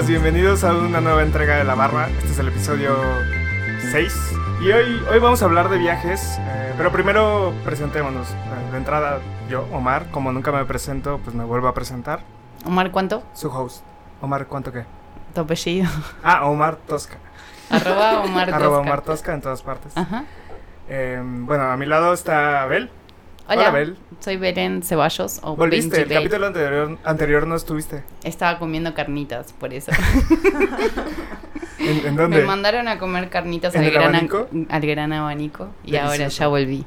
amigos? Bienvenidos a una nueva entrega de La Barra. Este es el episodio 6. Y hoy, hoy vamos a hablar de viajes, eh, pero primero presentémonos. De entrada, yo, Omar, como nunca me presento, pues me vuelvo a presentar. Omar, ¿cuánto? Su host. Omar, ¿cuánto qué? Tu apellido. Ah, Omar Tosca. Arroba Omar Tosca. Arroba Omar Tosca en todas partes. Ajá. Eh, bueno, a mi lado está Abel. Hola, Hola, Bel. soy Belén Ceballos o Volviste, Benji el Bel. capítulo anterior, anterior no estuviste. Estaba comiendo carnitas, por eso. ¿En, en Me dónde? mandaron a comer carnitas ¿En al el gran, abanico? al gran abanico y ahora ya volví.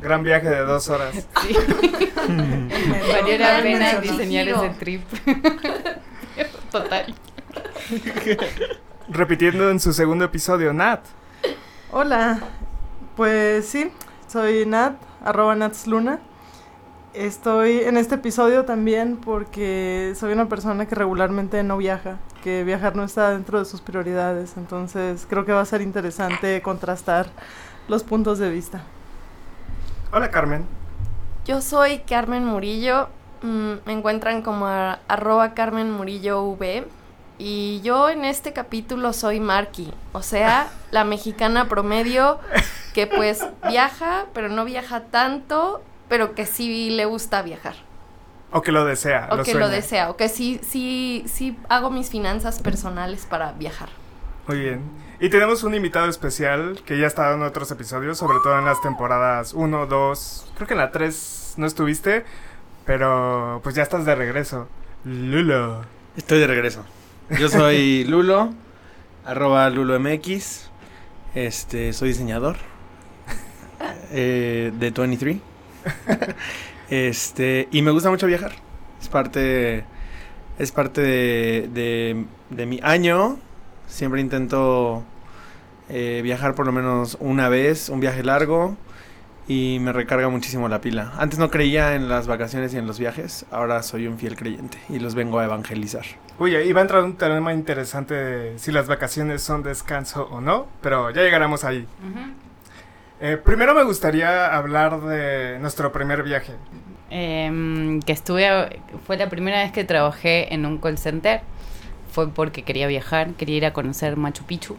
Gran viaje de dos horas. Sí. Valió la pena diseñar ese trip. Total. Repitiendo en su segundo episodio, Nat. Hola, pues sí, soy Nat, arroba Natsluna. Estoy en este episodio también porque soy una persona que regularmente no viaja, que viajar no está dentro de sus prioridades, entonces creo que va a ser interesante contrastar los puntos de vista. Hola, Carmen. Yo soy Carmen Murillo. mm, me encuentran como a- arroba Carmen Murillo V. Y yo en este capítulo soy Marky, o sea, la mexicana promedio que pues viaja, pero no viaja tanto, pero que sí le gusta viajar. O que lo desea. O que lo desea, o que sí, sí, sí hago mis finanzas personales para viajar. Muy bien. Y tenemos un invitado especial que ya ha estado en otros episodios, sobre todo en las temporadas 1, 2, creo que en la 3 no estuviste, pero pues ya estás de regreso. Lulo. Estoy de regreso. Yo soy Lulo, arroba LuloMX. Este, soy diseñador eh, de 23. Este, y me gusta mucho viajar. Es parte, es parte de, de, de mi año. Siempre intento eh, viajar por lo menos una vez, un viaje largo. Y me recarga muchísimo la pila. Antes no creía en las vacaciones y en los viajes. Ahora soy un fiel creyente y los vengo a evangelizar. Uy, ahí va a entrar un tema interesante de si las vacaciones son descanso o no, pero ya llegaremos ahí. Ujú. Eh, primero me gustaría hablar de nuestro primer viaje. Em, que estuve, fue la primera vez que trabajé en un call center. Fue porque quería viajar, quería ir a conocer Machu Picchu.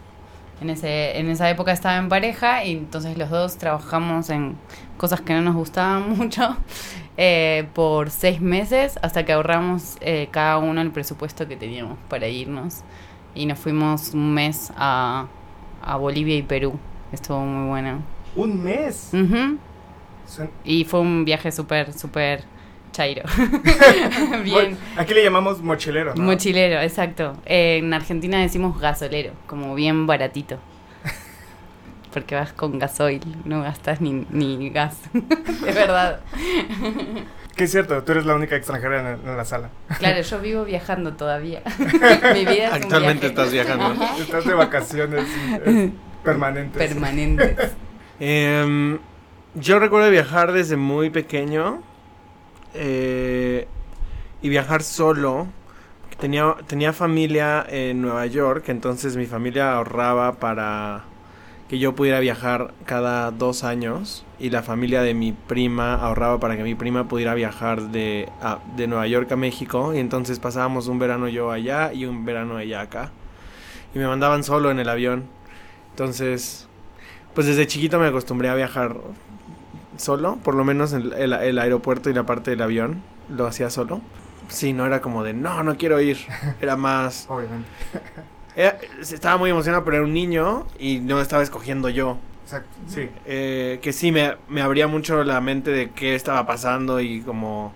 En, ese, en esa época estaba en pareja y entonces los dos trabajamos en cosas que no nos gustaban mucho eh, por seis meses hasta que ahorramos eh, cada uno el presupuesto que teníamos para irnos. Y nos fuimos un mes a, a Bolivia y Perú. Estuvo muy bueno. Un mes. Y fue un viaje súper, súper chairo. Bien. Bueno, aquí le llamamos mochilero, ¿no? Mochilero, exacto. Eh, en Argentina decimos gasolero, como bien baratito. Porque vas con gasoil, no gastas ni, ni gas. de verdad. Que es cierto, tú eres la única extranjera en, en la sala. Claro, yo vivo viajando todavía. Mi vida es un Actualmente viaje estás viajando. Estás de vacaciones eh, permanentes. Em, yo recuerdo viajar desde muy pequeño eh, y viajar solo. Tenía, tenía familia en Nueva York, entonces mi familia ahorraba para que yo pudiera viajar cada dos años y la familia de mi prima ahorraba para que mi prima pudiera viajar de, de Nueva York a México y entonces pasábamos un verano yo allá y un verano ella acá y me mandaban solo en el avión. Entonces, pues desde chiquito me acostumbré a viajar solo, por lo menos el, el- el aeropuerto y la parte del avión lo hacía solo. Sí, no era como de, no, no quiero ir. Era más... Obviamente. era- estaba muy emocionado, pero era un niño y no estaba escogiendo yo. Exacto, sí. Eh, que sí, me, me abría mucho la mente de qué estaba pasando y como...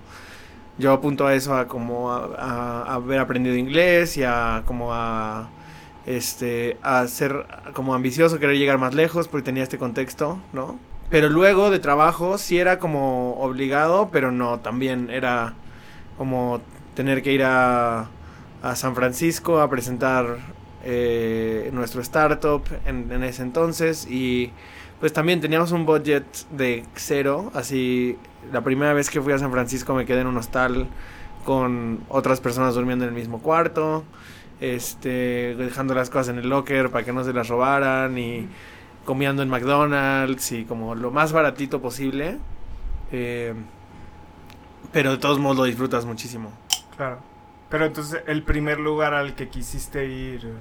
Yo apunto a eso, a como a, a- a haber aprendido inglés y a como a este a ser como ambicioso, querer llegar más lejos porque tenía este contexto, ¿no? Pero luego de trabajo sí era como obligado, pero no, también era como tener que ir a, a San Francisco a presentar eh, nuestro startup en, en ese entonces y pues también teníamos un budget de cero, así la primera vez que fui a San Francisco me quedé en un hostal con otras personas durmiendo en el mismo cuarto, este, dejando las cosas en el locker para que no se las robaran y comiendo en McDonald's y como lo más baratito posible. eh, pero de todos modos lo disfrutas muchísimo. Claro. Pero entonces, el primer lugar al que quisiste ir,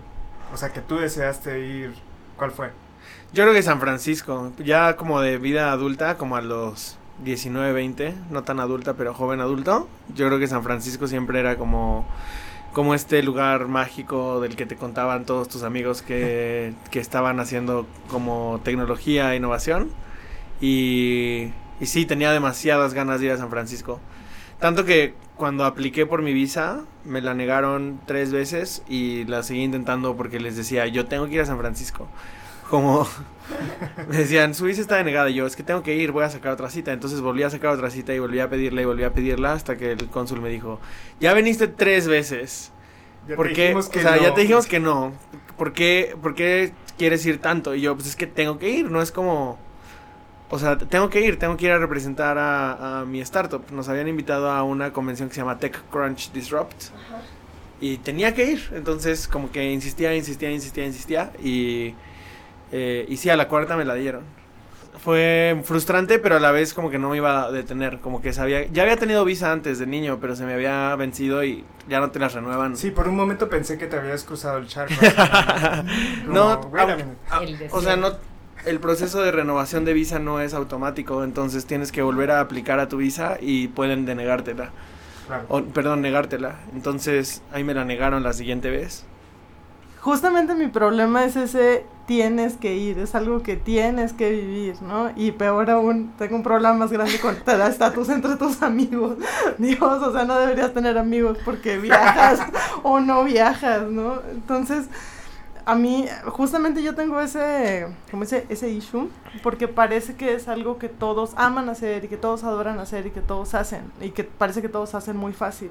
o sea, que tú deseaste ir, ¿cuál fue? Yo creo que San Francisco, ya como de vida adulta, como a los 19, 20, no tan adulta, pero joven adulto. Yo creo que San Francisco siempre era como como este lugar mágico del que te contaban todos tus amigos que, que estaban haciendo como tecnología e innovación. Y, y sí, tenía demasiadas ganas de ir a San Francisco. Tanto que cuando apliqué por mi visa, me la negaron tres veces y la seguí intentando porque les decía, yo tengo que ir a San Francisco. Como me decían, su visa está denegada. Y yo, es que tengo que ir, voy a sacar otra cita. Entonces volví a sacar otra cita y volví a pedirla y volví a pedirla hasta que el cónsul me dijo, ya viniste tres veces. Ya ¿Por te qué? dijimos O sea, no. ya te dijimos que no. ¿Por qué, ¿Por qué quieres ir tanto? Y yo, pues es que tengo que ir, no es como... O sea, tengo que ir, tengo que ir a representar a, a mi startup. Nos habían invitado a una convención que se llama TechCrunch Disrupt. Y tenía que ir. Entonces, como que insistía, insistía, insistía, insistía. Y, eh, y sí, a la cuarta me la dieron. Fue frustrante, pero a la vez como que no me iba a detener. Como que sabía... Ya había tenido visa antes de niño, pero se me había vencido y ya no te las renuevan. Sí, por un momento pensé que te habías cruzado el charco. no, Como, a o sea, no, el proceso de renovación de visa no es automático, entonces tienes que volver a aplicar a tu visa y pueden denegártela, Claro. o, perdón, negártela. Entonces ahí me la negaron la siguiente vez. Justamente mi problema es ese tienes que ir, es algo que tienes que vivir, ¿no? Y peor aún, tengo un problema más grande con te da estatus entre tus amigos. Dios, o sea, no deberías tener amigos porque viajas o no viajas, ¿no? Entonces, a mí, justamente yo tengo ese, como ese, ese issue, porque parece que es algo que todos aman hacer y que todos adoran hacer y que todos hacen, y que parece que todos hacen muy fácil.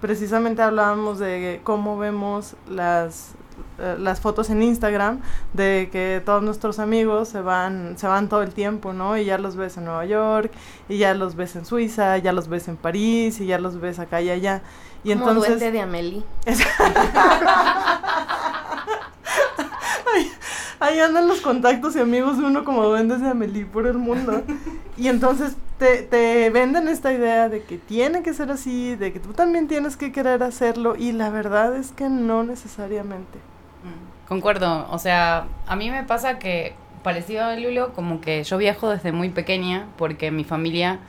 Precisamente hablábamos de cómo vemos las, eh, las fotos en Instagram de que todos nuestros amigos se van se van todo el tiempo, ¿no? Y ya los ves en Nueva York, y ya los ves en Suiza, ya los ves en París, y ya los ves acá y allá. Y Como entonces duende de Amelie. Ahí andan los contactos y amigos de uno como duendes de Amelie por el mundo. Y entonces te, te venden esta idea de que tiene que ser así, de que tú también tienes que querer hacerlo y la verdad es que no necesariamente. Concuerdo, o sea, a mí me pasa que, parecido a Lulo, como que yo viajo desde muy pequeña porque mi familia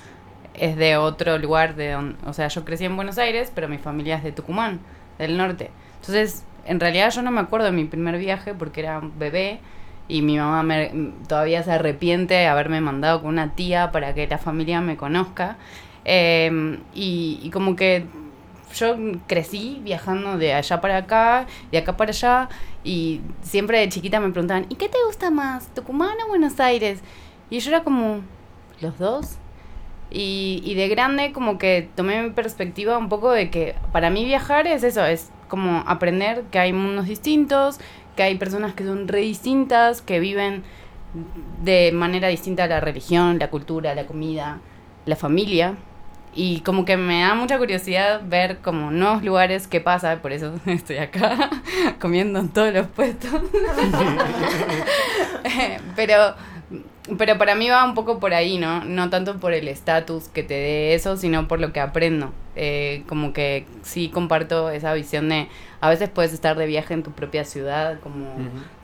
es de otro lugar, de don- o sea, yo crecí en Buenos Aires, pero mi familia es de Tucumán, del norte. Entonces, en realidad yo no me acuerdo de mi primer viaje porque era un bebé y mi mamá me- todavía se arrepiente de haberme mandado con una tía para que la familia me conozca. Eh, y, y como que yo crecí viajando de allá para acá, de acá para allá, y siempre de chiquita me preguntaban, ¿y qué te gusta más, Tucumán o Buenos Aires? Y yo era como, ¿los dos? Y, y de grande como que tomé mi perspectiva un poco de que para mí viajar es eso, es como aprender que hay mundos distintos, que hay personas que son re distintas, que viven de manera distinta la religión, la cultura, la comida, la familia. Y como que me da mucha curiosidad ver como nuevos lugares que pasa, por eso estoy acá comiendo en todos los puestos. pero, pero para mí va un poco por ahí, ¿no? No tanto por el estatus que te dé eso, sino por lo que aprendo. Eh, como que sí comparto esa visión de a veces puedes estar de viaje en tu propia ciudad, como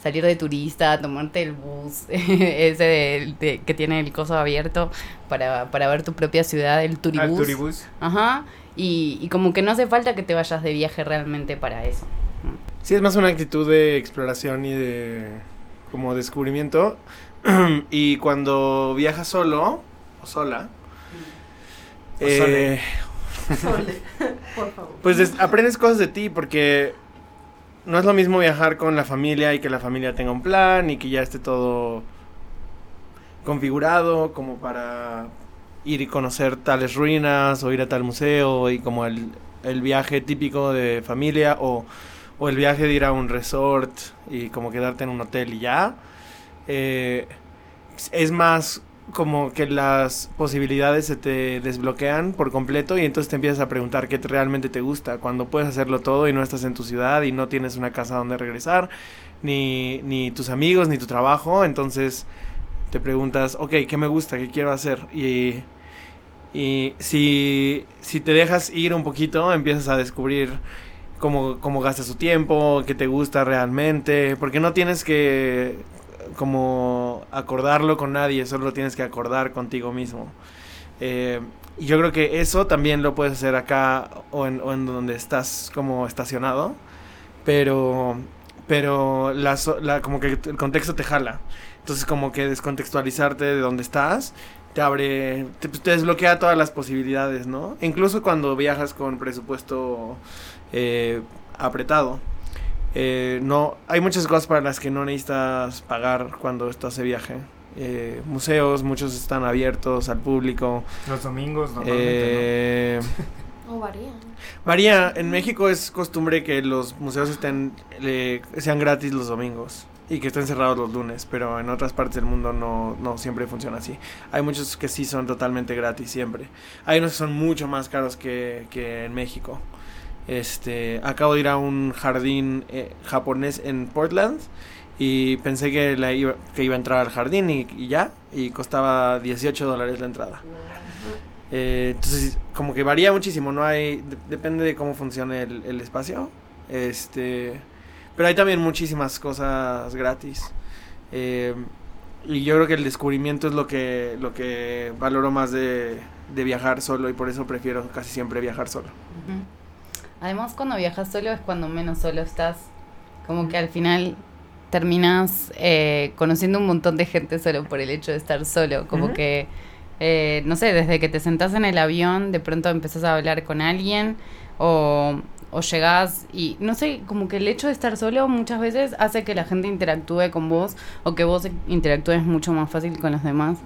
salir de turista, tomarte el bus, ese de- de- que tiene el coso abierto para, para ver tu propia ciudad, el Al turibús. turibús. Ajá. Y, y como que no hace falta que te vayas de viaje realmente para eso. ¿no? Sí, es más una actitud de exploración y de como descubrimiento. y cuando viajas solo o sola, O eh, Sole, por favor. pues des- aprendes cosas de ti porque no es lo mismo viajar con la familia y que la familia tenga un plan y que ya esté todo configurado como para ir y conocer tales ruinas o ir a tal museo y como el, el viaje típico de familia o, o el viaje de ir a un resort y como quedarte en un hotel y ya. Eh, es más como que las posibilidades se te desbloquean por completo y entonces te empiezas a preguntar qué te- realmente te gusta cuando puedes hacerlo todo y no estás en tu ciudad y no tienes una casa donde regresar ni, ni tus amigos ni tu trabajo entonces te preguntas ok qué me gusta qué quiero hacer y Y si, si te dejas ir un poquito, empiezas a descubrir cómo, cómo gastas tu tiempo, qué te gusta realmente, porque no tienes que como acordarlo con nadie, solo tienes que acordar contigo mismo. Eh, y yo creo que eso también lo puedes hacer acá o en, o en donde estás como estacionado, pero, pero como que el contexto te jala. Entonces como que descontextualizarte de donde estás te abre, te, te desbloquea todas las posibilidades, ¿no? Incluso cuando viajas con presupuesto eh, apretado. Eh, no, hay muchas cosas para las que no necesitas pagar cuando estás de viaje. Eh, museos, muchos están abiertos al público. Los domingos normalmente, Eh, O varía. Varía, en México es costumbre que los museos estén eh, sean gratis los domingos y que estén cerrados los lunes, pero en otras partes del mundo no, no siempre funciona así. Hay muchos que sí son totalmente gratis siempre. Hay unos que son mucho más caros que, que en México. Este, acabo de ir a un jardín eh, japonés en Portland y pensé que, la iba, que iba a entrar al jardín y, y ya, y costaba 18 dólares la entrada. Eh, entonces, como que varía muchísimo, no hay, de- depende de cómo funcione el, espacio. Este, pero hay también muchísimas cosas gratis. Eh, y yo creo que el descubrimiento es lo que, lo que valoro más de, de viajar solo y por eso prefiero casi siempre viajar solo. Además, cuando viajas solo es cuando menos solo estás. Como que al final terminas eh, conociendo un montón de gente solo por el hecho de estar solo. Como que, eh, no sé, desde que te sentás en el avión, de pronto empezás a hablar con alguien o, o llegás y, no sé, como que el hecho de estar solo muchas veces hace que la gente interactúe con vos o que vos interactúes mucho más fácil con los demás.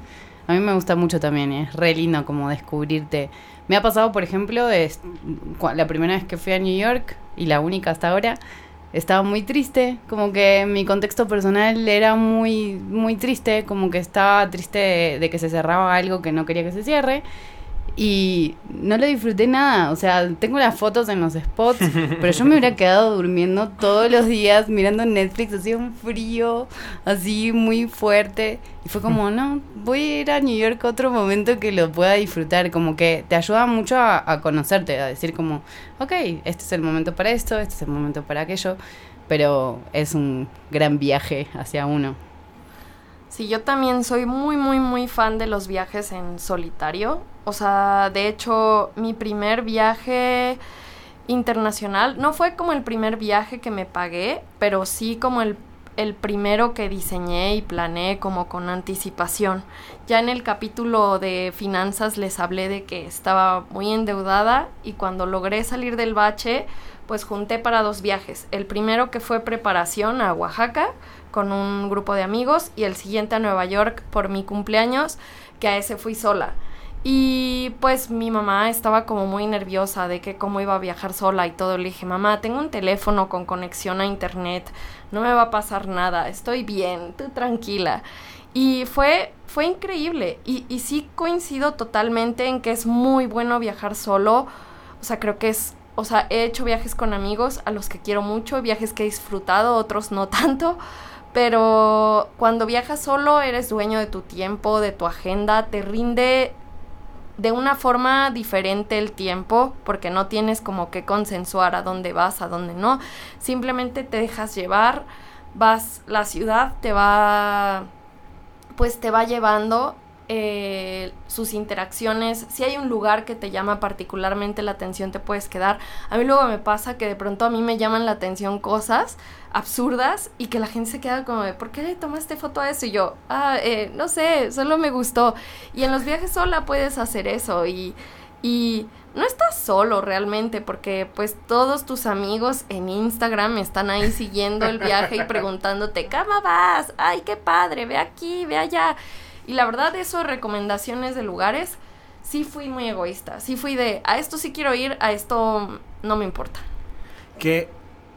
A mí me gusta mucho también, es re lindo como descubrirte. Me ha pasado, por ejemplo, la primera vez que fui a New York y la única hasta ahora, estaba muy triste, como que mi contexto personal era muy muy triste, como que estaba triste de que se cerraba algo que no quería que se cierre y no lo disfruté nada, o sea, tengo las fotos en los spots, pero yo me hubiera quedado durmiendo todos los días mirando Netflix, hacía un frío así muy fuerte. Y fue como, no, voy a ir a New York otro momento que lo pueda disfrutar, como que te ayuda mucho a, a conocerte, a decir como, ok, este es el momento para esto, este es el momento para aquello, pero es un gran viaje hacia uno. Yo también soy muy, muy, muy fan de los viajes en solitario. O sea, de hecho, mi primer viaje internacional no fue como el primer viaje que me pagué, pero sí como el, el primero que diseñé y planeé como con anticipación. Ya en el capítulo de finanzas les hablé de que estaba muy endeudada y cuando logré salir del bache, pues junté para dos viajes. El primero que fue preparación a Oaxaca con un grupo de amigos y el siguiente a Nueva York por mi cumpleaños, que a ese fui sola. Y pues mi mamá estaba como muy nerviosa de que cómo iba a viajar sola y todo. Le dije, mamá, tengo un teléfono con conexión a internet, no me va a pasar nada, estoy bien, tú tranquila. Y fue, fue increíble. Y, y sí coincido totalmente en que es muy bueno viajar solo. O sea, creo que es o sea, he hecho viajes con amigos a los que quiero mucho, viajes que he disfrutado, otros no tanto, pero cuando viajas solo eres dueño de tu tiempo, de tu agenda, te rinde de una forma diferente el tiempo, porque no tienes como que consensuar a dónde vas, a dónde no, simplemente te dejas llevar, vas, la ciudad te va, pues te va llevando eh, sus interacciones. Si hay un lugar que te llama particularmente la atención, te puedes quedar. A mí luego me pasa que de pronto a mí me llaman la atención cosas absurdas y que la gente se queda como de, ¿por qué le tomaste foto a eso? Y yo, ah, eh, no sé, solo me gustó. Y en los viajes sola puedes hacer eso y, y no estás solo realmente porque pues todos tus amigos en Instagram están ahí siguiendo el viaje y preguntándote, ¿cómo vas? Ay, qué padre, ve aquí, ve allá. Y la verdad, eso recomendaciones de lugares, sí fui muy egoísta. Sí fui de, a esto sí quiero ir, a esto no me importa. Que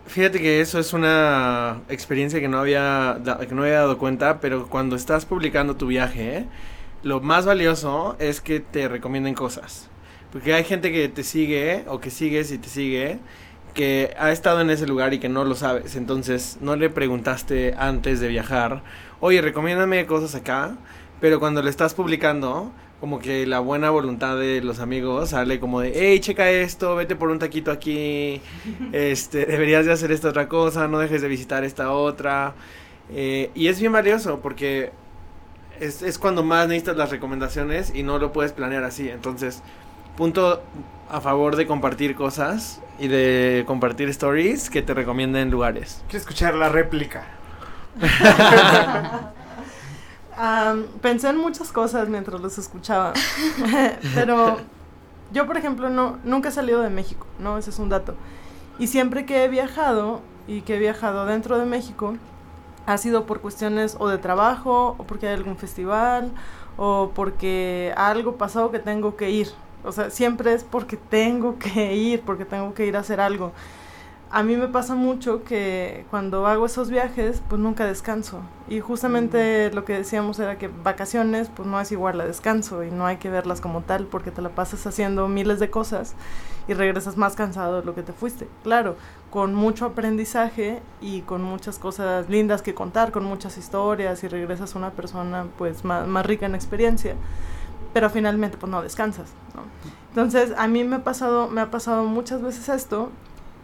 fíjate que eso es una experiencia que no había que no había dado cuenta, pero cuando estás publicando tu viaje, lo más valioso es que te recomienden cosas. Porque hay gente que te sigue o que sigues y te sigue que ha estado en ese lugar y que no lo sabes. Entonces, no le preguntaste antes de viajar, "Oye, recomiéndame cosas acá." Pero cuando le estás publicando, como que la buena voluntad de los amigos sale como de, hey, checa esto, vete por un taquito aquí, este, deberías de hacer esta otra cosa, no dejes de visitar esta otra. Eh, y es bien valioso porque es, es cuando más necesitas las recomendaciones y no lo puedes planear así. Entonces, punto a favor de compartir cosas y de compartir stories que te recomienden lugares. Quiero escuchar la réplica. Am, pensé en muchas cosas mientras los escuchaba. Pero yo, por ejemplo, no, nunca he salido de México, ¿no? Ese es un dato. Y siempre que he viajado y que he viajado dentro de México, ha sido por cuestiones o de trabajo, o porque hay algún festival, o porque algo pasó que tengo que ir. O sea, siempre es porque tengo que ir, porque tengo que ir a hacer algo. A mí me pasa mucho que cuando hago esos viajes, pues nunca descanso. Y justamente lo que decíamos era que vacaciones, pues no es igual a descanso y no hay que verlas como tal porque te la pasas haciendo miles de cosas y regresas más cansado de lo que te fuiste. Claro, con mucho aprendizaje y con muchas cosas lindas que contar, con muchas historias y regresas una persona pues más, más rica en experiencia. Pero finalmente pues no descansas, ¿no? Entonces, a mí me ha pasado, me ha pasado muchas veces esto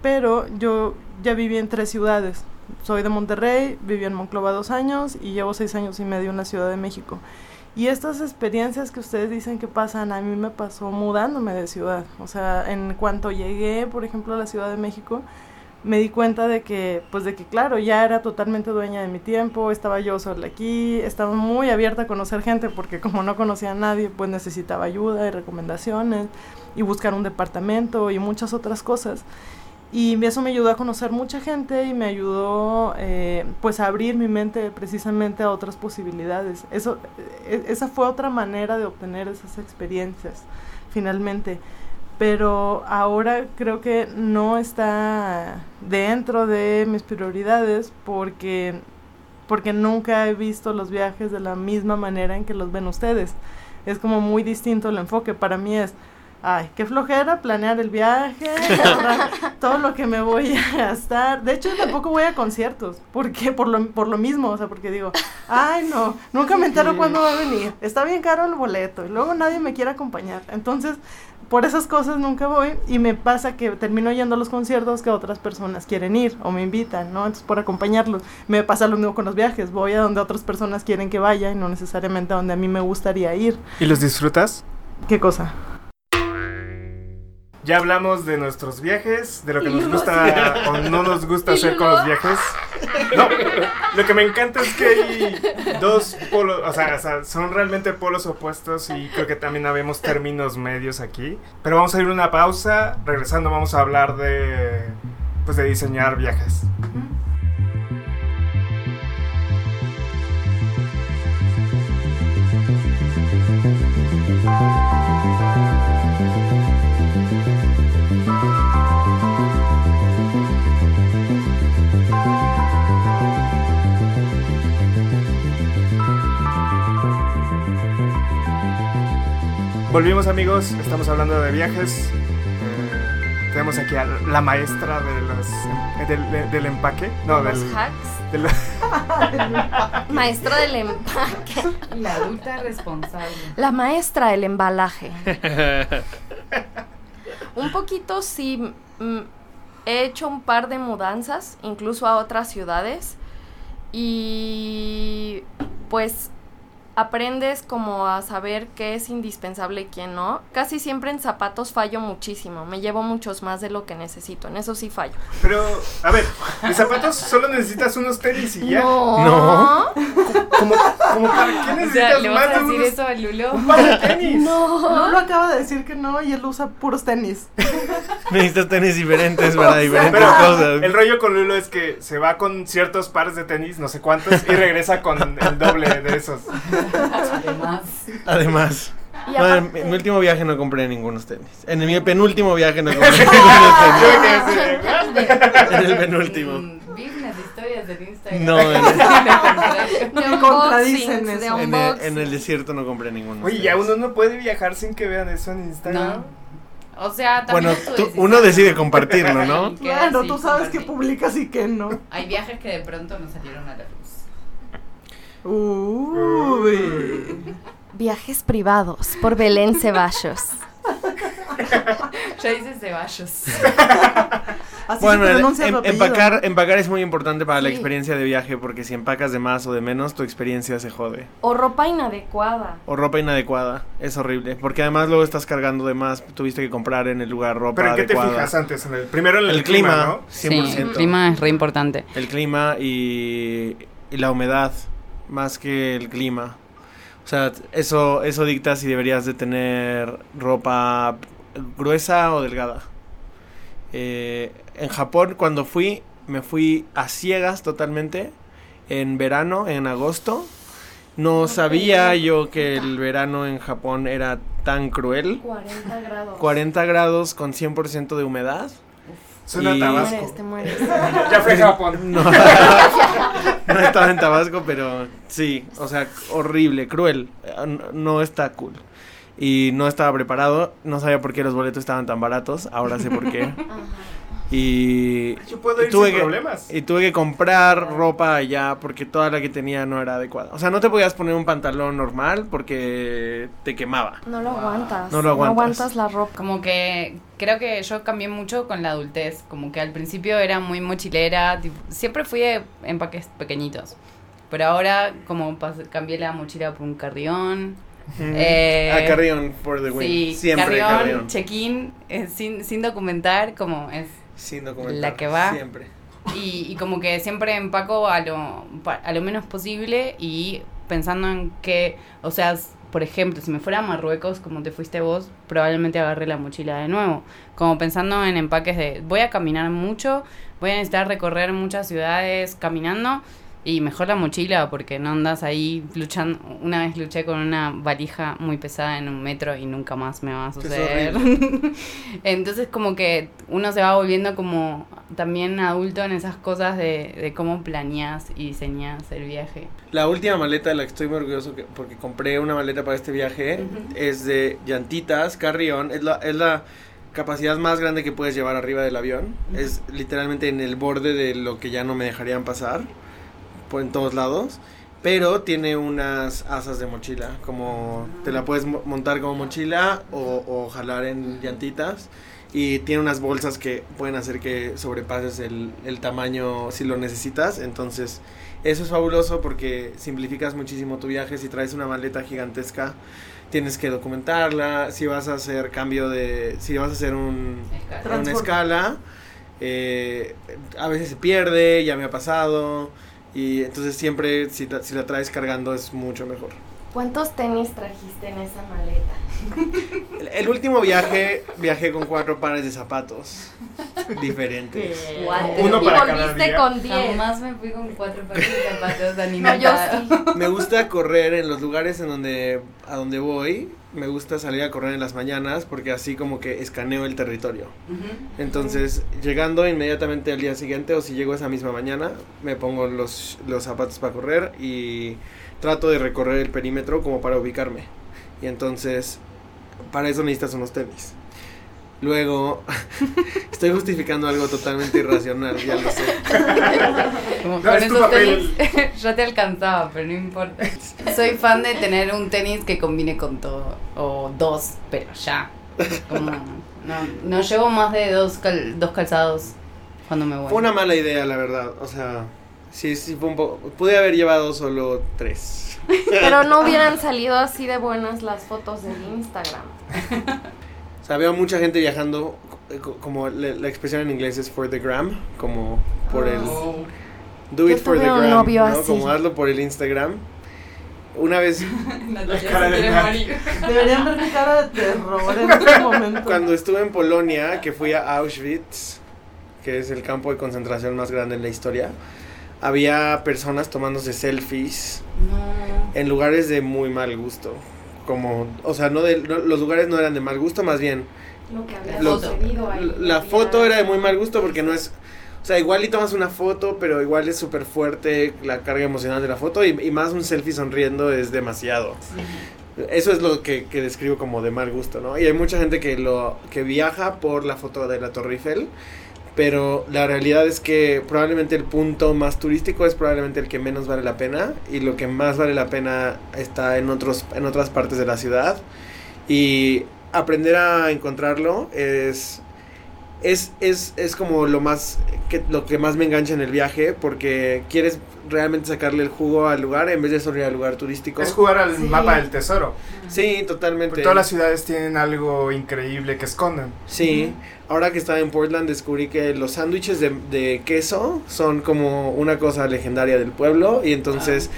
pero yo ya viví en tres ciudades. Soy de Monterrey, viví en Monclova dos años y llevo seis años y medio en la Ciudad de México. Y estas experiencias que ustedes dicen que pasan, a mí me pasó mudándome de ciudad. O sea, en cuanto llegué, por ejemplo, a la Ciudad de México, me di cuenta de que, pues de que claro, ya era totalmente dueña de mi tiempo, estaba yo sola aquí, estaba muy abierta a conocer gente porque como no conocía a nadie, pues necesitaba ayuda y recomendaciones y buscar un departamento y muchas otras cosas. Y eso me ayudó a conocer mucha gente y me ayudó eh, pues a abrir mi mente precisamente a otras posibilidades. Eso, e, esa fue otra manera de obtener esas experiencias, finalmente. Pero ahora creo que no está dentro de mis prioridades porque, porque nunca he visto los viajes de la misma manera en que los ven ustedes. Es como muy distinto el enfoque. Para mí es, ay, qué flojera planear el viaje, todo lo que me voy a gastar. De hecho, tampoco voy a conciertos, porque por lo, por lo mismo, o sea, porque digo, ay, no, nunca me entero cuándo va a venir. Está bien caro el boleto y luego nadie me quiere acompañar. Entonces, por esas cosas nunca voy y me pasa que termino yendo a los conciertos que otras personas quieren ir o me invitan, ¿no? Entonces, por acompañarlos. Me pasa lo mismo con los viajes, voy a donde otras personas quieren que vaya y no necesariamente a donde a mí me gustaría ir. ¿Y los disfrutas? ¿Qué cosa? Ya hablamos de nuestros viajes, de lo que nos gusta o no nos gusta hacer con los viajes. No, lo que me encanta es que hay dos polos, o sea, o sea, son realmente polos opuestos y creo que también habemos términos medios aquí. Pero vamos a ir a una pausa, regresando vamos a hablar de, pues de diseñar viajes. Volvimos amigos, estamos hablando de viajes. Eh, tenemos aquí a la maestra de los, del, de- del empaque. No, Los del, hacks. de Maestra del empaque. La adulta responsable. La maestra del embalaje. Un poquito sí. mm, he hecho un par de mudanzas, incluso a otras ciudades. Y pues aprendes como a saber qué es indispensable y qué no. Casi siempre en zapatos fallo muchísimo. Me llevo muchos más de lo que necesito. En eso sí fallo. Pero, a ver, de zapatos solo necesitas unos tenis y ya. No. No. Como, como para qué O sea, necesitas ¿le más vas a de decir unos eso a Lulo? un par de tenis. No lo acaba de decir que no y él usa puros tenis. Necesitas tenis diferentes para diferentes Pero cosas. el rollo con Lulo es que se va con ciertos pares de tenis, no sé cuántos, y regresa con el doble de esos. Además. Además. No, en, aparte- en mi último viaje no compré ningunos tenis. En mi penúltimo viaje no compré ningunos tenis. En el penúltimo. Historias de Instagram. No, en-. De Me contradicen eso. En el, en el desierto no compré ninguno. Oye, ya uno no puede viajar sin que vean eso en Instagram. No. O sea, también Bueno, tú- uno decide compartirlo, ¿no? Claro, tú sabes que publicas y que no. Hay viajes que de pronto no salieron a la luz. Uy. Viajes privados por Belén Ceballos. Ya dice Ceballos. Así Bueno, se pronuncia em- empacar, empacar es muy importante para la experiencia de viaje porque si empacas de más o de menos, tu experiencia se jode. O ropa inadecuada. O ropa inadecuada, es horrible. Porque además luego estás cargando de más, tuviste que comprar en el lugar ropa ¿Pero en qué te adecuada. fijas antes? En el, primero en el, El clima, clima, ¿no? 100%. Sí, el clima es re importante. El clima y, y la humedad, más que el clima. O sea, eso, eso dicta si deberías de tener ropa gruesa o delgada. Eh, en Japón, cuando fui, me fui a ciegas totalmente. En verano, en agosto. No sabía yo que el verano en Japón era tan cruel. 40 grados. 40 grados con 100% de humedad. Suena Y- a Te Tabasco. mueres, te mueres. Ya fui a Japón. No, no estaba en Tabasco, pero sí, o sea, horrible, cruel. No está cool. Y no estaba preparado, no sabía por qué los boletos estaban tan baratos, ahora sé por qué. Y, Yo puedo ir y tuve sin que, problemas. y tuve que comprar ropa allá porque toda la que tenía no era adecuada. O sea, no te podías poner un pantalón normal porque te quemaba. No lo aguantas. No lo aguantas. la ropa. Como que creo que yo cambié mucho con la adultez. Como que al principio era muy mochilera. tipo, siempre fui de empaques pequeñitos. Pero ahora como cambié la mochila por un carrión. Eh, a Carrión for the win. Sí, Siempre carrión, Carrión. check-in, eh, sin, sin documentar, como es. Sin documentar. la que va. Siempre. Y, y como que siempre empaco a lo, a lo menos posible y pensando en que, o sea, por ejemplo, si me fuera a Marruecos como te fuiste vos, probablemente agarré la mochila de nuevo. Como pensando en empaques de, voy a caminar mucho, voy a necesitar recorrer muchas ciudades caminando y mejor la mochila porque no andas ahí luchando. Una vez luché con una valija muy pesada en un metro y nunca más me va a suceder. Entonces como que uno se va volviendo como también adulto en esas cosas de, de cómo planeas y diseñas el viaje. La última maleta de la que estoy muy orgulloso que- porque compré una maleta para este viaje es de llantitas, carrión, es la, es la capacidad más grande que puedes llevar arriba del avión, es literalmente en el borde de lo que ya no me dejarían pasar, por en todos lados, pero tiene unas asas de mochila, como te la puedes mo- montar como mochila o, o jalar en llantitas. Y tiene unas bolsas que pueden hacer que sobrepases el, el tamaño si lo necesitas. Entonces, eso es fabuloso porque simplificas muchísimo tu viaje. Si traes una maleta gigantesca, tienes que documentarla. Si vas a hacer cambio de. Si vas a hacer un, una escala, eh, a veces se pierde, ya me ha pasado. Y entonces, siempre, si, la- si la traes cargando, es mucho mejor. ¿Cuántos tenis trajiste en esa maleta? El, el último viaje, viajé con cuatro pares de zapatos diferentes. Uno y para cada volviste día. con 10. Jamás me fui con cuatro pares de zapatos a No, yo sí. Me gusta correr en los lugares en donde a donde voy. Me gusta salir a correr en las mañanas porque así como que escaneo el territorio. Entonces, llegando inmediatamente al día siguiente o si llego esa misma mañana, me pongo los, los zapatos para correr y trato de recorrer el perímetro como para ubicarme. Y entonces, para eso necesitas unos tenis. Luego, estoy justificando algo totalmente irracional, ya lo sé. Como No, con es esos tenis ya te alcanzaba, pero no importa. Soy fan de tener un tenis que combine con todo. O dos, pero ya. Como, no, no llevo más de dos, cal- dos calzados cuando me voy. Fue una mala idea, la verdad. O sea, sí, sí fue un poco... Pude haber llevado solo tres. Pero no hubieran salido así de buenas las fotos del Instagram. Sea, veo mucha gente viajando, eh, co- como la, la expresión en inglés es for the gram, como por el... Oh. Do Yo it for the gram, ¿no? así. Como hazlo por el Instagram. Una vez, Natalia cara de. Deberían ver mi cara de terror en este momento. cuando estuve en Polonia, que fui a Auschwitz, que es el campo de concentración más grande en la historia, había personas tomándose selfies No. en lugares de muy mal gusto. Como, o sea, no de, no- los lugares no eran de mal gusto, más bien Lo que había sucedido ahí. la Había- foto era de muy mal gusto porque no es... O sea, igual y tomas una foto, pero igual es súper fuerte la carga emocional de la foto y, y más un selfie sonriendo es demasiado. Eso es lo que, que describo como de mal gusto, ¿no? Y hay mucha gente que lo que viaja por la foto de la Torre Eiffel, pero la realidad es que probablemente el punto más turístico es probablemente el que menos vale la pena y lo que más vale la pena está en otros en otras partes de la ciudad. Y aprender a encontrarlo es es, es, es como lo más que lo que más me engancha en el viaje porque quieres realmente sacarle el jugo al lugar en vez de solo ir al lugar turístico. Es jugar al Sí. mapa del tesoro. Sí, totalmente. Porque todas las ciudades tienen algo increíble que esconden. Sí, ahora que estaba en Portland descubrí que los sándwiches de, de queso son como una cosa legendaria del pueblo y entonces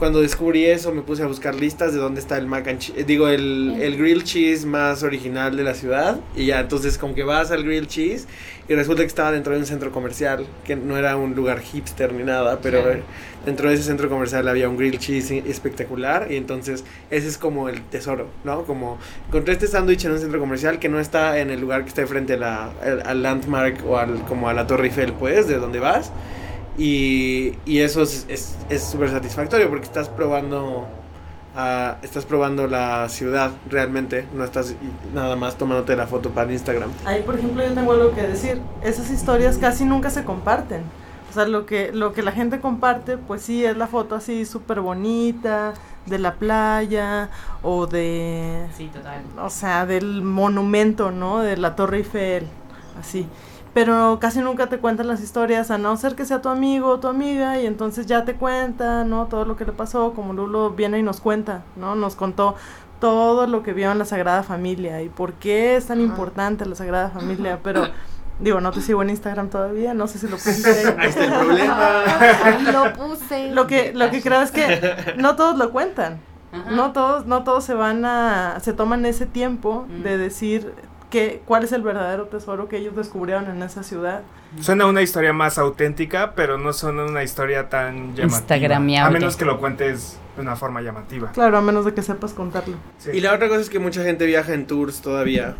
cuando descubrí eso me puse a buscar listas de dónde está el mac and cheese, digo el, el grilled cheese más original de la ciudad y ya entonces como que vas al grilled cheese y resulta que estaba dentro de un centro comercial que no era un lugar hipster ni nada, pero Claro. dentro de ese centro comercial había un grilled cheese espectacular y entonces ese es como el tesoro, ¿no? Como encontré este sándwich en un centro comercial que no está en el lugar que está frente a la, al, al landmark o al, como a la Torre Eiffel, pues, de donde vas. Y, y eso es es- es súper satisfactorio porque estás probando ah, estás probando la ciudad realmente, no estás nada más tomándote la foto para Instagram. Ahí, por ejemplo, yo tengo algo que decir. Esas historias casi nunca se comparten. O sea, lo que, lo que la gente comparte, pues sí, es la foto así súper bonita, de la playa, o de, Sí, total. o sea, del monumento, ¿no? De la Torre Eiffel, así. Pero casi nunca te cuentan las historias, a no ser que sea tu amigo o tu amiga, y entonces ya te cuenta, ¿no? Todo lo que le pasó, como Lulo viene y nos cuenta, ¿no? Nos contó todo lo que vio en la Sagrada Familia y por qué es tan Ajá. importante la Sagrada Familia, pero digo, no te sigo en Instagram todavía, no sé si lo puse ahí. Está el problema. Lo puse. Lo que, lo que creo es que no todos lo cuentan. Ajá. No todos, no todos se van a, se toman ese tiempo de decir que, cuál es el verdadero tesoro que ellos descubrieron en esa ciudad. Suena una historia más auténtica, pero no suena una historia tan llamativa. A menos que lo cuentes de una forma llamativa. Claro, a menos de que sepas contarlo. Sí. Y la otra cosa es que mucha gente viaja en tours todavía.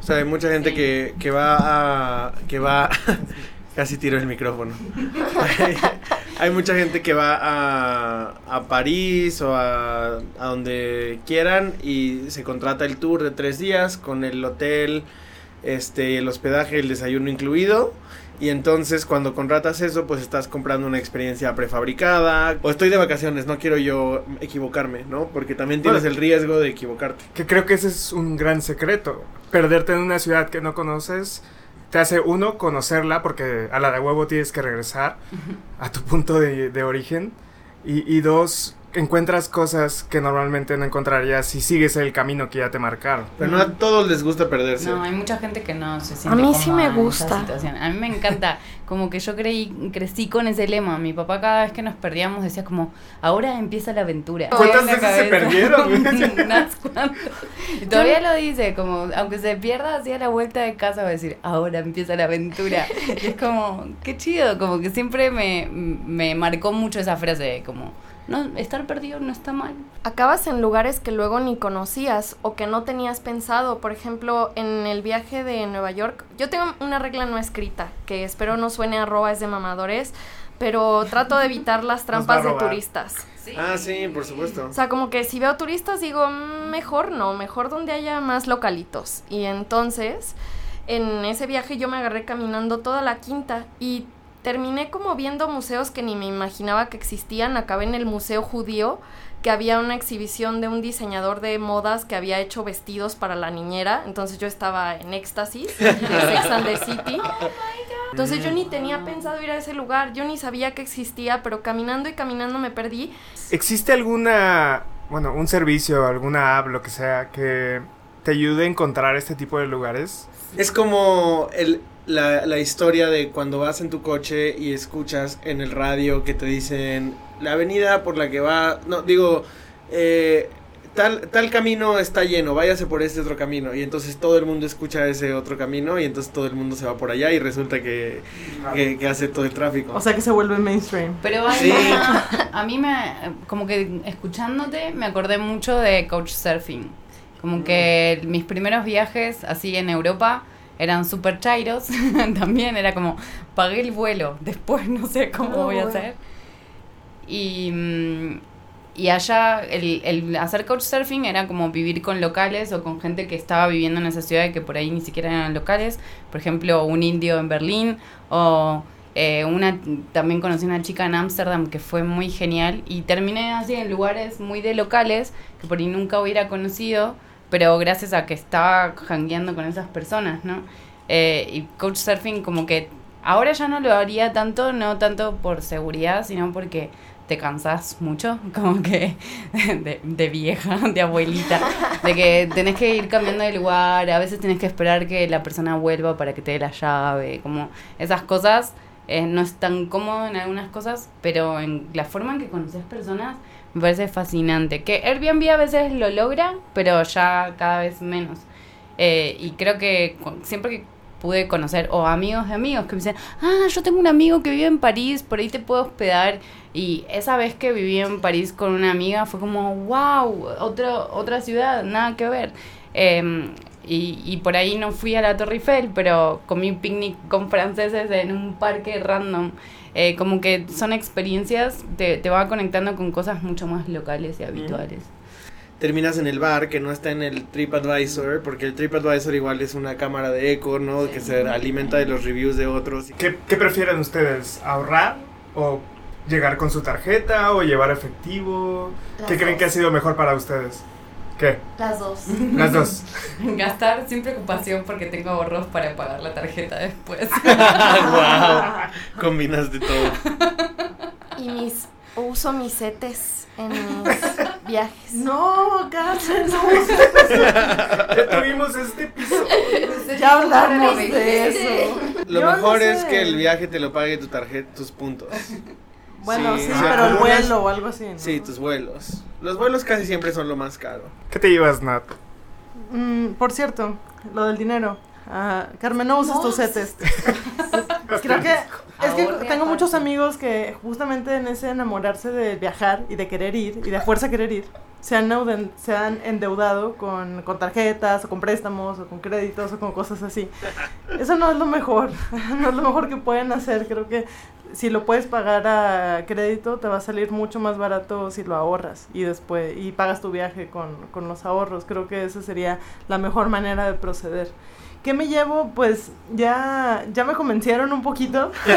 O sea, hay mucha gente Sí. que, que va a... que va... Casi tiro el micrófono. hay mucha gente que va a, a París o a, a donde quieran y se contrata el tour de tres días con el hotel, este, el hospedaje, el desayuno incluido. Y entonces cuando contratas eso, pues estás comprando una experiencia prefabricada. O estoy de vacaciones, no quiero yo equivocarme, ¿no? Porque también tienes Bueno. el riesgo de equivocarte. Que creo que ese es un gran secreto. Perderte en una ciudad que no conoces te hace uno conocerla porque a la de huevo tienes que regresar a tu punto de, de origen. Y, y dos, encuentras cosas que normalmente no encontrarías si sigues el camino que ya te marcaron. Pero no a todos les gusta perderse. No, hay mucha gente que no se siente A mí sí me gusta. A mí me encanta, como que yo creí, crecí con ese lema. Mi papá cada vez que nos perdíamos decía como, ahora empieza la aventura. ¿Cuántas veces se cabeza. perdieron? Unas cuantas. Y todavía lo dice, como, aunque se pierda, hacía la vuelta de casa va a decir, ahora empieza la aventura. Y es como, qué chido, como que siempre me, me marcó mucho esa frase, como, no, estar perdido no está mal. Acabas en lugares que luego ni conocías o que no tenías pensado. Por ejemplo, en el viaje de Nueva York, yo tengo una regla no escrita, que espero no suene a arroba es de mamadores, pero trato de evitar las trampas de turistas. Ah, sí, por supuesto. O sea, como que si veo turistas digo, "Mm, mejor no, mejor donde haya más localitos. Y entonces, en ese viaje yo me agarré caminando toda la quinta y terminé como viendo museos que ni me imaginaba que existían. Acabé en el Museo Judío, que había una exhibición de un diseñador de modas que había hecho vestidos para la niñera. Entonces yo estaba en éxtasis, de Sex and the City. Entonces yo ni tenía pensado ir a ese lugar, yo ni sabía que existía, pero caminando y caminando me perdí. ¿Existe alguna, bueno, un servicio, alguna app, lo que sea, que te ayude a encontrar este tipo de lugares? Es como el, la, la historia de cuando vas en tu coche y escuchas en el radio que te dicen la avenida por la que va, no, digo, eh, tal, tal camino está lleno, váyase por este otro camino. Y entonces todo el mundo escucha ese otro camino y entonces todo el mundo se va por allá y resulta que, que, que hace todo el tráfico. O sea que se vuelve mainstream. Pero hay Sí. una- a mí me, como que escuchándote me acordé mucho de couchsurfing. Como que mis primeros viajes así en Europa eran super chairos. También era como, pagué el vuelo, después no sé cómo Oh, voy a hacer. Y, mm, y allá el, el hacer couchsurfing era como vivir con locales o con gente que estaba viviendo en esa ciudad y que por ahí ni siquiera eran locales. Por ejemplo, un indio en Berlín o eh, una también conocí una chica en Ámsterdam que fue muy genial y terminé así en lugares muy de locales que por ahí nunca hubiera conocido, pero gracias a que estaba jangueando con esas personas, ¿no? Eh, y couchsurfing como que ahora ya no lo haría tanto, no tanto por seguridad, sino porque te cansas mucho, como que de, de, vieja, de abuelita, de que tenés que ir cambiando de lugar, a veces tenés que esperar que la persona vuelva para que te dé la llave, como esas cosas. Eh, no es tan cómodo en algunas cosas, pero en la forma en que conoces personas me parece fascinante. Que Airbnb a veces lo logra, pero ya cada vez menos. Eh, y creo que siempre que pude conocer, o amigos de amigos que me dicen, ah, yo tengo un amigo que vive en París, por ahí te puedo hospedar. Y esa vez que viví en París con una amiga fue como, wow, otro, otra ciudad, nada que ver. Eh, y, y, por ahí no fui a la Torre Eiffel, pero comí picnic con franceses en un parque random. Eh, como que son experiencias, te, te va conectando con cosas mucho más locales y habituales. Terminas en el bar, que no está en el TripAdvisor, porque el TripAdvisor igual es una cámara de eco, ¿no? Sí. Que se alimenta de los reviews de otros. ¿Qué, ¿Qué prefieren ustedes? ¿Ahorrar o llegar con su tarjeta o llevar efectivo? Las ¿Qué dos. creen que ha sido mejor para ustedes? ¿Qué? Las dos. Las dos. Gastar sin preocupación porque tengo ahorros para pagar la tarjeta después. wow. Combinas de todo. Y mis uso mis setes en mis viajes. No, Carmen, no. ya tuvimos este episodio. Ya hablamos de eso. Lo Yo mejor no sé. es que el viaje te lo pague tu tarjeta, tus puntos. Bueno, sí, sí pero el vuelo o algo así. ¿no? Sí, tus vuelos. Los vuelos casi siempre son lo más caro. ¿Qué te llevas, Nat? Mm, por cierto, lo del dinero. Uh, Carmen, no uses no. tus setes. Creo que es que tengo muchos amigos que justamente en ese enamorarse de viajar y de querer ir y de fuerza querer ir, se han, se han endeudado con, con, tarjetas o con préstamos o con créditos o con cosas así. Eso no es lo mejor, no es lo mejor que pueden hacer. Creo que si lo puedes pagar a crédito te va a salir mucho más barato si lo ahorras y después y pagas tu viaje con, con los ahorros. Creo que esa sería la mejor manera de proceder. ¿Qué me llevo? Pues ya, ya me convencieron un poquito. de,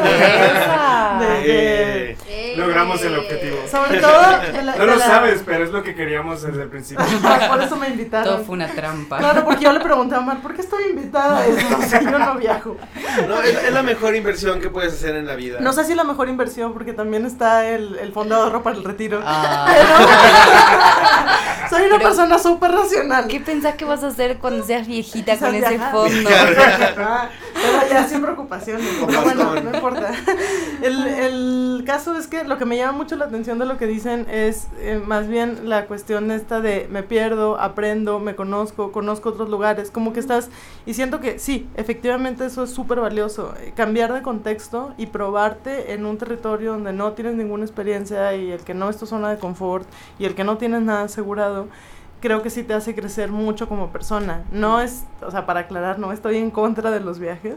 de, Eh. Logramos el objetivo. Sobre todo. de la- No lo la- sabes, pero es lo que queríamos desde el principio. Ah, Por eso me invitaron. Todo fue una trampa. Claro, porque yo le pregunté a Omar, ¿por qué estoy invitada a esto? Sea, yo no viajo. No, es, es la mejor inversión que puedes hacer en la vida. No sé si la mejor inversión, porque también está el, el fondo de ahorro para el retiro. Ah. Soy una Pero- persona súper racional. ¿Qué pensás que vas a hacer cuando seas viejita con ese viajar. Ah, pero ya sin Pero bueno, no importa. El, el caso es que lo que me llama mucho la atención de lo que dicen es eh, más bien la cuestión esta de me pierdo, aprendo, me conozco, conozco otros lugares. Como que estás. Y siento que sí, efectivamente eso es súper valioso. eh, Cambiar de contexto y probarte en un territorio donde no tienes ninguna experiencia y el que no es tu zona de confort y el que no tienes nada asegurado creo que sí te hace crecer mucho como persona. No es, o sea, para aclarar, no estoy en contra de los viajes.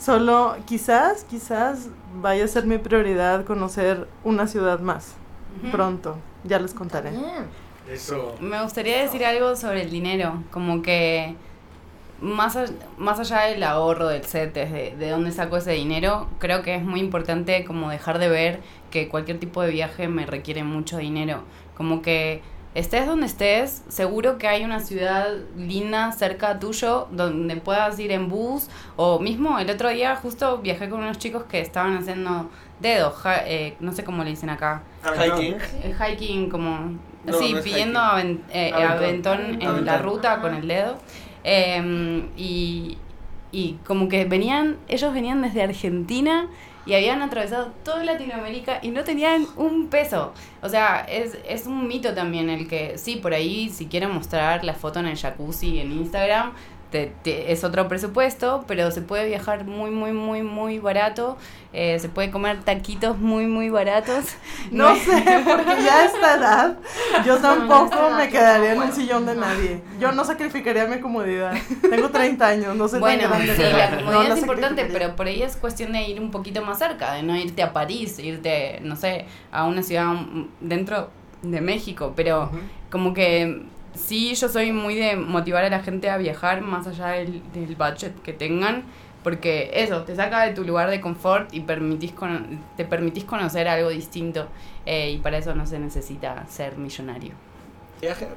Solo quizás, quizás vaya a ser mi prioridad conocer una ciudad más pronto. Ya les contaré. Eso. Me gustaría decir algo sobre el dinero, como que más, a- más allá del ahorro del CETES, de, de dónde saco ese dinero, creo que es muy importante como dejar de ver que cualquier tipo de viaje me requiere mucho dinero. Como que estés donde estés, seguro que hay una ciudad linda cerca tuyo donde puedas ir en bus o mismo el otro día justo viajé con unos chicos que estaban haciendo dedos, ja- eh, no sé cómo le dicen acá. Hiking. El hiking como No, sí no pidiendo eh, Aventón. aventón en Aventón. la ruta con el dedo Eh, y, y como que venían ellos venían desde Argentina y habían atravesado toda Latinoamérica y no tenían un peso. O sea es, es un mito también el que sí por ahí si quieren mostrar la foto en el jacuzzi en Instagram te- te- es otro presupuesto, pero se puede viajar muy, muy, muy, muy barato. eh, se puede comer taquitos muy, muy baratos. No es- sé, porque ya a esta edad yo tampoco me quedaría en puedo. sillón de nadie. Yo no sacrificaría mi comodidad. Tengo 30 años, no soy Bueno, tan sí, la comodidad es importante, pero por ahí es cuestión de ir un poquito más cerca, de no irte a París, irte, no sé, a una ciudad mm, dentro de México, pero como que sí, yo soy muy de motivar a la gente a viajar más allá del, del budget que tengan, porque eso, te saca de tu lugar de confort y te permitís conocer algo distinto eh, y para eso no se necesita ser millonario. Viaje.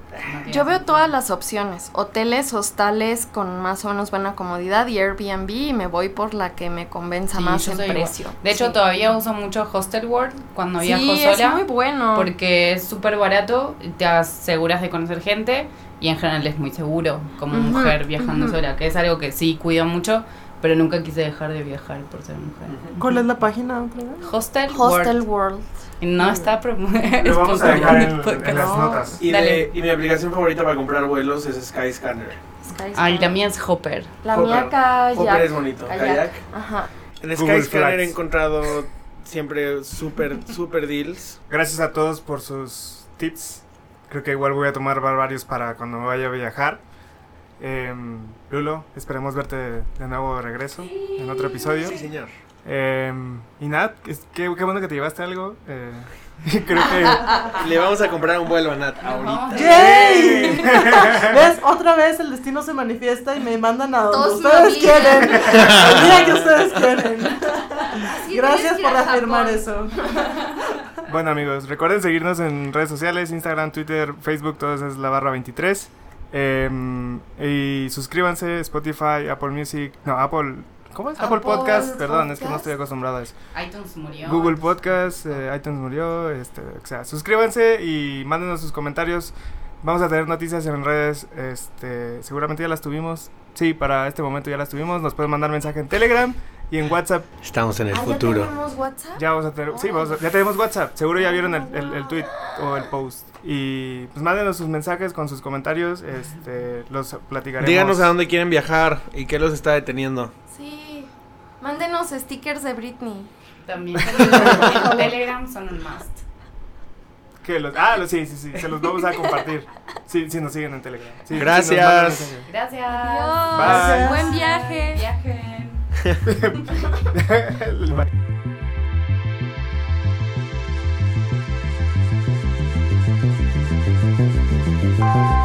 Yo veo todas las opciones, hoteles, hostales con más o menos buena comodidad y Airbnb y me voy por la que me convenza Sí, más en igual. precio. De hecho, Sí. todavía uso mucho Hostel World cuando viajo sí, sola. es muy bueno. Porque es súper barato, te aseguras de conocer gente y en general es muy seguro como mujer viajando sola, que es algo que sí cuido mucho, pero nunca quise dejar de viajar por ser mujer. ¿Cuál es la página otra vez? Hostel, Hostel World. World. Y No está. Lo vamos a dejar en, en las No. notas. Y, Dale. de, y mi aplicación favorita para comprar vuelos es Skyscanner. Skyscanner. Ay, la mía es Hopper. La Hopper. mía kayak. Hopper es bonito. Kayak. Kayak. Ajá. En Skyscanner he encontrado siempre super, super deals. Gracias a todos por sus tips. Creo que igual voy a tomar varios para cuando vaya a viajar. Em, Lulo, esperemos verte de nuevo de regreso en otro episodio. Sí, señor. Em, y nada, qué, qué bueno que te llevaste algo. eh, creo que... Le vamos a comprar un vuelo a Nat ahorita. ¡Yay! ¿Ves? Otra vez el destino se manifiesta y me mandan a donde Todos ustedes quieren. El día que ustedes quieren. Gracias por afirmar eso. Bueno amigos, recuerden seguirnos en redes sociales, Instagram, Twitter, Facebook, todo eso es la barra 23. Em, y suscríbanse, Spotify, Apple Music, no, Apple, ¿cómo es? Apple, Apple Podcast, perdón, es que no estoy acostumbrado a eso. iTunes murió. Google Podcast, eh, iTunes murió, este, o sea, suscríbanse y mándenos sus comentarios. Vamos a tener noticias en redes, este, seguramente ya las tuvimos. Sí, para este momento ya las tuvimos. Nos pueden mandar mensaje en Telegram y en WhatsApp. Estamos en el Ah, ¿ya futuro. tenemos WhatsApp? Ya vamos a tener, sí, vamos a- ya tenemos WhatsApp. Seguro ya vieron el, el, el tweet o el post. Y pues mándenos sus mensajes con sus comentarios, este, los platicaremos. Díganos a dónde quieren viajar y qué los está deteniendo. Sí. Mándenos stickers de Britney. También en Telegram son un must. Que los, ah, los, sí, sí, sí, se los vamos a compartir. Sí, sí, nos siguen en Telegram. Sí, Gracias. Gracias. Adiós. Bye. Buen viaje. Viajen. Bye. thank you